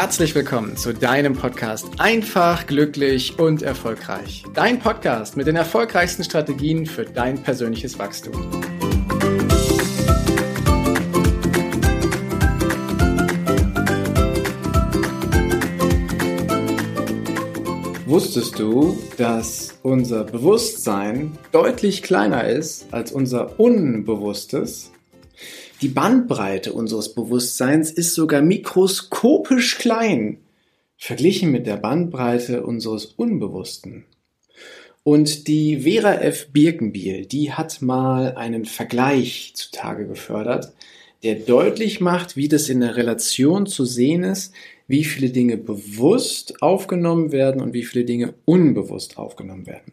herzlich willkommen zu deinem Podcast Einfach, glücklich und erfolgreich. Dein Podcast mit den erfolgreichsten Strategien für dein persönliches Wachstum. Wusstest du, dass unser Bewusstsein deutlich kleiner ist als unser Unbewusstes? Die Bandbreite unseres Bewusstseins ist sogar mikroskopisch klein, verglichen mit der Bandbreite unseres Unbewussten. Und die Vera F. Birkenbiel, die hat mal einen Vergleich zutage gefördert, der deutlich macht, wie das in der Relation zu sehen ist, wie viele Dinge bewusst aufgenommen werden und wie viele Dinge unbewusst aufgenommen werden.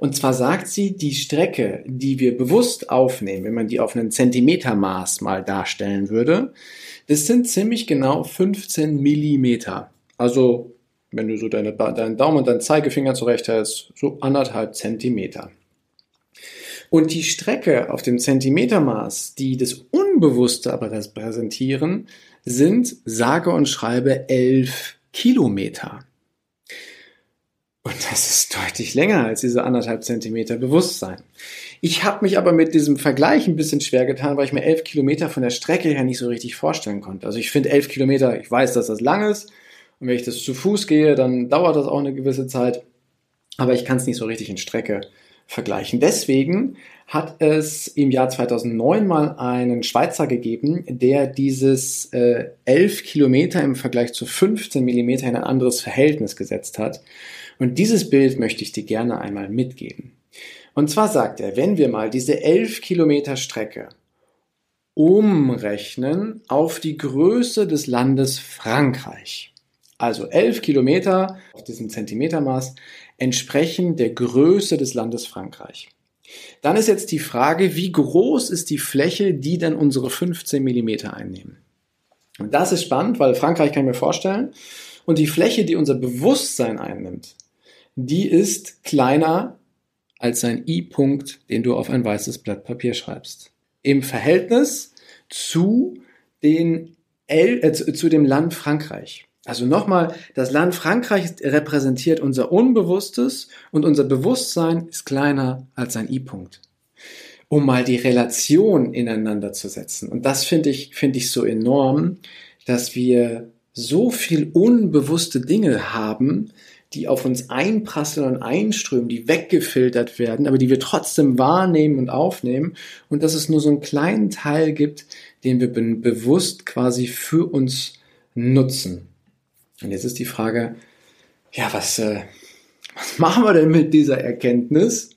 Und zwar sagt sie, die Strecke, die wir bewusst aufnehmen, wenn man die auf einen Zentimetermaß mal darstellen würde, das sind ziemlich genau 15 Millimeter. Also, wenn du so deine, deinen Daumen und deinen Zeigefinger zurechthältst, so anderthalb Zentimeter. Und die Strecke auf dem Zentimetermaß, die das Unbewusste aber repräsentieren, sind sage und schreibe 11 Kilometer. Und das ist deutlich länger als diese anderthalb Zentimeter Bewusstsein. Ich habe mich aber mit diesem Vergleich ein bisschen schwer getan, weil ich mir elf Kilometer von der Strecke her nicht so richtig vorstellen konnte. Also ich finde elf Kilometer, ich weiß, dass das lang ist. Und wenn ich das zu Fuß gehe, dann dauert das auch eine gewisse Zeit. Aber ich kann es nicht so richtig in Strecke vergleichen. Deswegen hat es im Jahr 2009 mal einen Schweizer gegeben, der dieses äh, 11 Kilometer im Vergleich zu 15 Millimeter in ein anderes Verhältnis gesetzt hat. Und dieses Bild möchte ich dir gerne einmal mitgeben. Und zwar sagt er, wenn wir mal diese 11 Kilometer Strecke umrechnen auf die Größe des Landes Frankreich. Also 11 Kilometer auf diesem Zentimetermaß entsprechen der Größe des Landes Frankreich. Dann ist jetzt die Frage, wie groß ist die Fläche, die denn unsere 15 Millimeter einnehmen? Und das ist spannend, weil Frankreich kann ich mir vorstellen. Und die Fläche, die unser Bewusstsein einnimmt, die ist kleiner als ein I-Punkt, den du auf ein weißes Blatt Papier schreibst. Im Verhältnis zu, den L, äh, zu dem Land Frankreich. Also nochmal, das Land Frankreich repräsentiert unser Unbewusstes und unser Bewusstsein ist kleiner als ein I-Punkt. Um mal die Relation ineinander zu setzen. Und das finde ich, finde ich so enorm, dass wir so viel unbewusste Dinge haben, die auf uns einprasseln und einströmen, die weggefiltert werden, aber die wir trotzdem wahrnehmen und aufnehmen und dass es nur so einen kleinen Teil gibt, den wir bewusst quasi für uns nutzen. Und jetzt ist die Frage, ja, was, äh, was machen wir denn mit dieser Erkenntnis?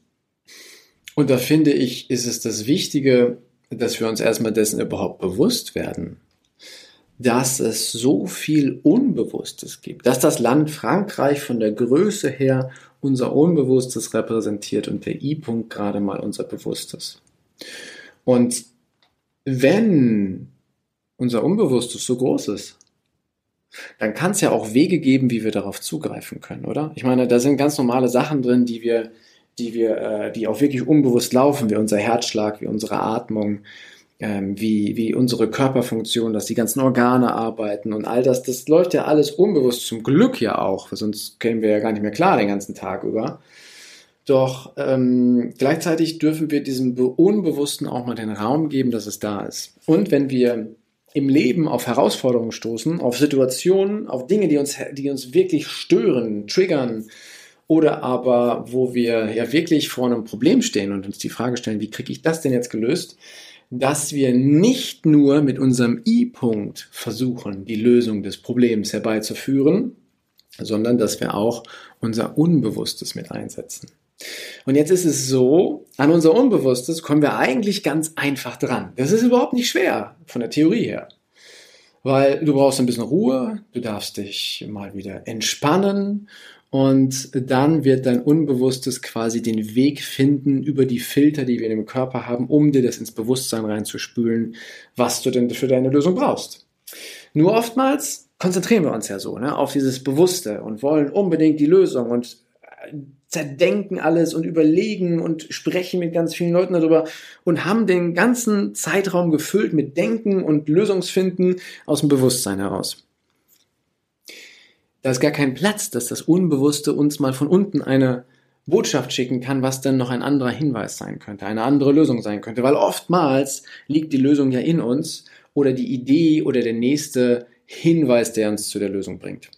Und da finde ich, ist es das Wichtige, dass wir uns erstmal dessen überhaupt bewusst werden dass es so viel Unbewusstes gibt, dass das Land Frankreich von der Größe her unser Unbewusstes repräsentiert und der I-Punkt gerade mal unser Bewusstes. Und wenn unser Unbewusstes so groß ist, dann kann es ja auch Wege geben, wie wir darauf zugreifen können, oder? Ich meine, da sind ganz normale Sachen drin, die wir, die wir, äh, die auch wirklich unbewusst laufen, wie unser Herzschlag, wie unsere Atmung, ähm, wie, wie unsere Körperfunktion, dass die ganzen Organe arbeiten und all das, das läuft ja alles unbewusst, zum Glück ja auch, sonst kämen wir ja gar nicht mehr klar den ganzen Tag über. Doch ähm, gleichzeitig dürfen wir diesem Unbewussten auch mal den Raum geben, dass es da ist. Und wenn wir im Leben auf Herausforderungen stoßen, auf Situationen, auf Dinge, die uns, die uns wirklich stören, triggern, oder aber wo wir ja wirklich vor einem Problem stehen und uns die Frage stellen, wie kriege ich das denn jetzt gelöst, dass wir nicht nur mit unserem I-Punkt versuchen, die Lösung des Problems herbeizuführen, sondern dass wir auch unser Unbewusstes mit einsetzen. Und jetzt ist es so, an unser Unbewusstes kommen wir eigentlich ganz einfach dran. Das ist überhaupt nicht schwer von der Theorie her. Weil du brauchst ein bisschen Ruhe, du darfst dich mal wieder entspannen und dann wird dein Unbewusstes quasi den Weg finden über die Filter, die wir in dem Körper haben, um dir das ins Bewusstsein reinzuspülen, was du denn für deine Lösung brauchst. Nur oftmals konzentrieren wir uns ja so ne, auf dieses Bewusste und wollen unbedingt die Lösung und zerdenken alles und überlegen und sprechen mit ganz vielen Leuten darüber und haben den ganzen Zeitraum gefüllt mit Denken und Lösungsfinden aus dem Bewusstsein heraus. Da ist gar kein Platz, dass das Unbewusste uns mal von unten eine Botschaft schicken kann, was denn noch ein anderer Hinweis sein könnte, eine andere Lösung sein könnte. Weil oftmals liegt die Lösung ja in uns oder die Idee oder der nächste Hinweis, der uns zu der Lösung bringt.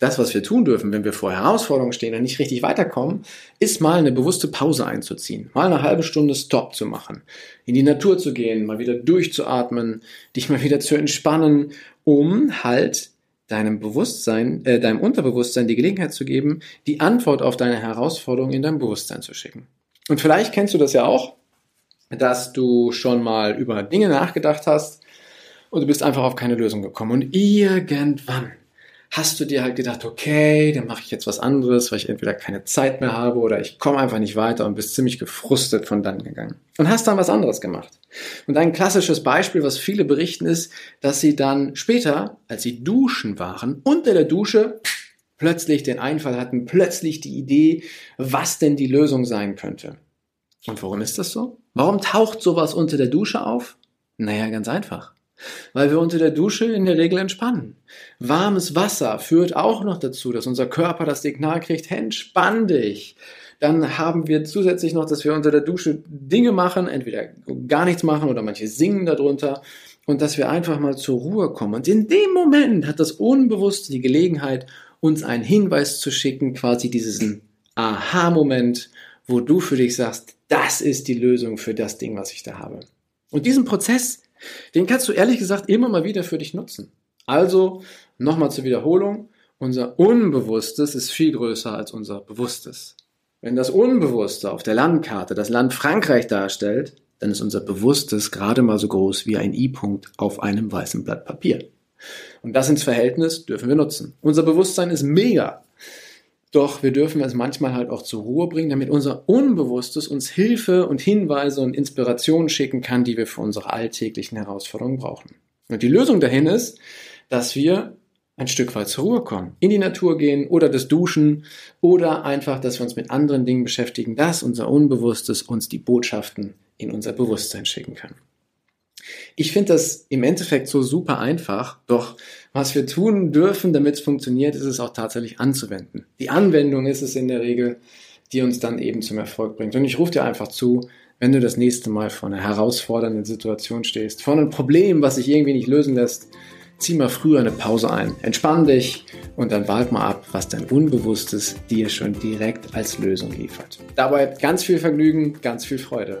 Das, was wir tun dürfen, wenn wir vor Herausforderungen stehen und nicht richtig weiterkommen, ist mal eine bewusste Pause einzuziehen, mal eine halbe Stunde Stop zu machen, in die Natur zu gehen, mal wieder durchzuatmen, dich mal wieder zu entspannen, um halt deinem Bewusstsein, äh, deinem Unterbewusstsein die Gelegenheit zu geben, die Antwort auf deine Herausforderung in dein Bewusstsein zu schicken. Und vielleicht kennst du das ja auch, dass du schon mal über Dinge nachgedacht hast und du bist einfach auf keine Lösung gekommen. Und irgendwann hast du dir halt gedacht, okay, dann mache ich jetzt was anderes, weil ich entweder keine Zeit mehr habe oder ich komme einfach nicht weiter und bist ziemlich gefrustet von dann gegangen. Und hast dann was anderes gemacht. Und ein klassisches Beispiel, was viele berichten, ist, dass sie dann später, als sie duschen waren, unter der Dusche plötzlich den Einfall hatten, plötzlich die Idee, was denn die Lösung sein könnte. Und warum ist das so? Warum taucht sowas unter der Dusche auf? Naja, ganz einfach weil wir unter der Dusche in der Regel entspannen. Warmes Wasser führt auch noch dazu, dass unser Körper das Signal kriegt, entspann dich. Dann haben wir zusätzlich noch, dass wir unter der Dusche Dinge machen, entweder gar nichts machen oder manche singen darunter und dass wir einfach mal zur Ruhe kommen. Und in dem Moment hat das Unbewusste die Gelegenheit, uns einen Hinweis zu schicken, quasi diesen Aha-Moment, wo du für dich sagst, das ist die Lösung für das Ding, was ich da habe. Und diesen Prozess, den kannst du ehrlich gesagt immer mal wieder für dich nutzen. Also, nochmal zur Wiederholung, unser Unbewusstes ist viel größer als unser Bewusstes. Wenn das Unbewusste auf der Landkarte das Land Frankreich darstellt, dann ist unser Bewusstes gerade mal so groß wie ein I-Punkt auf einem weißen Blatt Papier. Und das ins Verhältnis dürfen wir nutzen. Unser Bewusstsein ist mega. Doch wir dürfen es manchmal halt auch zur Ruhe bringen, damit unser Unbewusstes uns Hilfe und Hinweise und Inspirationen schicken kann, die wir für unsere alltäglichen Herausforderungen brauchen. Und die Lösung dahin ist, dass wir ein Stück weit zur Ruhe kommen, in die Natur gehen oder das Duschen oder einfach, dass wir uns mit anderen Dingen beschäftigen, dass unser Unbewusstes uns die Botschaften in unser Bewusstsein schicken kann. Ich finde das im Endeffekt so super einfach, doch was wir tun dürfen, damit es funktioniert, ist es auch tatsächlich anzuwenden. Die Anwendung ist es in der Regel, die uns dann eben zum Erfolg bringt. Und ich rufe dir einfach zu, wenn du das nächste Mal vor einer herausfordernden Situation stehst, vor einem Problem, was sich irgendwie nicht lösen lässt, zieh mal früher eine Pause ein, entspann dich und dann wart mal ab, was dein Unbewusstes dir schon direkt als Lösung liefert. Dabei ganz viel Vergnügen, ganz viel Freude.